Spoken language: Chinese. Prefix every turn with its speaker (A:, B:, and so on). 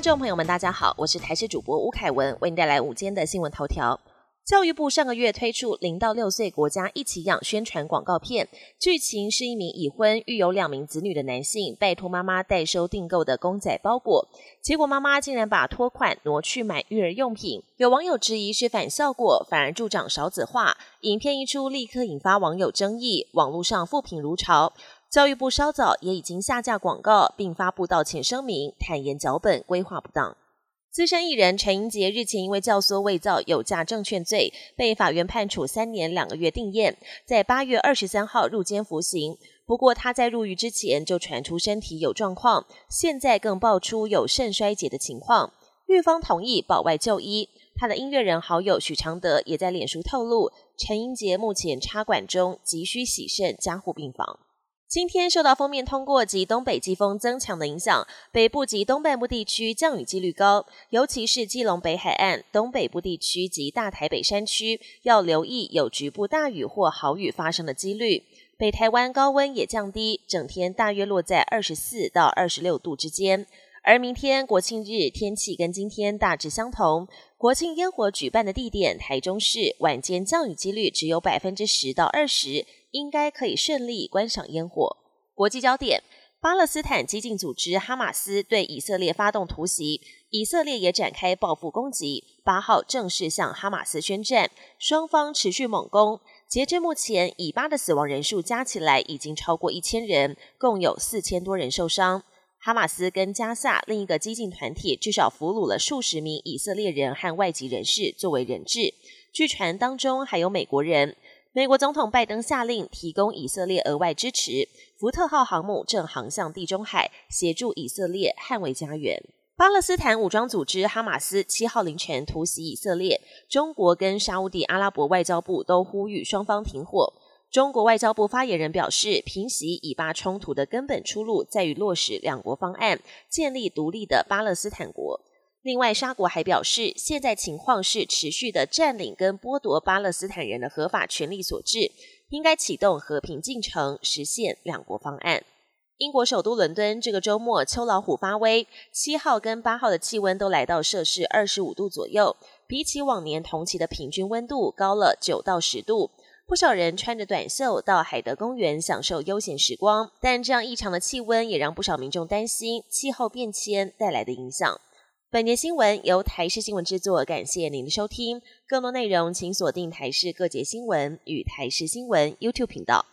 A: 听众朋友们，大家好，我是台视主播吴凯文，为您带来午间的新闻头条。教育部上个月推出零到六岁国家一起养宣传广告片，剧情是一名已婚育有两名子女的男性拜托妈妈代收订购的公仔包裹，结果妈妈竟然把托款挪去买育儿用品。有网友质疑是反效果，反而助长少子化。影片一出，立刻引发网友争议，网络上负评如潮。教育部稍早也已经下架广告，并发布道歉声明，坦言脚本规划不当。资深艺人陈英杰日前因为教唆伪造有价证券罪，被法院判处三年两个月定验，在八月二十三号入监服刑。不过他在入狱之前就传出身体有状况，现在更爆出有肾衰竭的情况，狱方同意保外就医。他的音乐人好友许常德也在脸书透露，陈英杰目前插管中，急需洗肾加护病房。今天受到封面通过及东北季风增强的影响，北部及东半部地区降雨几率高，尤其是基隆北海岸、东北部地区及大台北山区，要留意有局部大雨或豪雨发生的几率。北台湾高温也降低，整天大约落在二十四到二十六度之间。而明天国庆日天气跟今天大致相同，国庆烟火举办的地点台中市，晚间降雨几率只有百分之十到二十。应该可以顺利观赏烟火。国际焦点：巴勒斯坦激进组织哈马斯对以色列发动突袭，以色列也展开报复攻击。八号正式向哈马斯宣战，双方持续猛攻。截至目前，以巴的死亡人数加起来已经超过一千人，共有四千多人受伤。哈马斯跟加萨另一个激进团体至少俘虏了数十名以色列人和外籍人士作为人质，据传当中还有美国人。美国总统拜登下令提供以色列额外支持，福特号航母正航向地中海，协助以色列捍卫家园。巴勒斯坦武装组织哈马斯七号凌晨突袭以色列，中国跟沙地阿拉伯外交部都呼吁双方停火。中国外交部发言人表示，平息以巴冲突的根本出路在于落实两国方案，建立独立的巴勒斯坦国。另外，沙国还表示，现在情况是持续的占领跟剥夺巴勒斯坦人的合法权利所致，应该启动和平进程，实现两国方案。英国首都伦敦这个周末秋老虎发威，七号跟八号的气温都来到摄氏二十五度左右，比起往年同期的平均温度高了九到十度。不少人穿着短袖到海德公园享受悠闲时光，但这样异常的气温也让不少民众担心气候变迁带来的影响。本节新闻由台视新闻制作，感谢您的收听。更多内容请锁定台视各节新闻与台视新闻 YouTube 频道。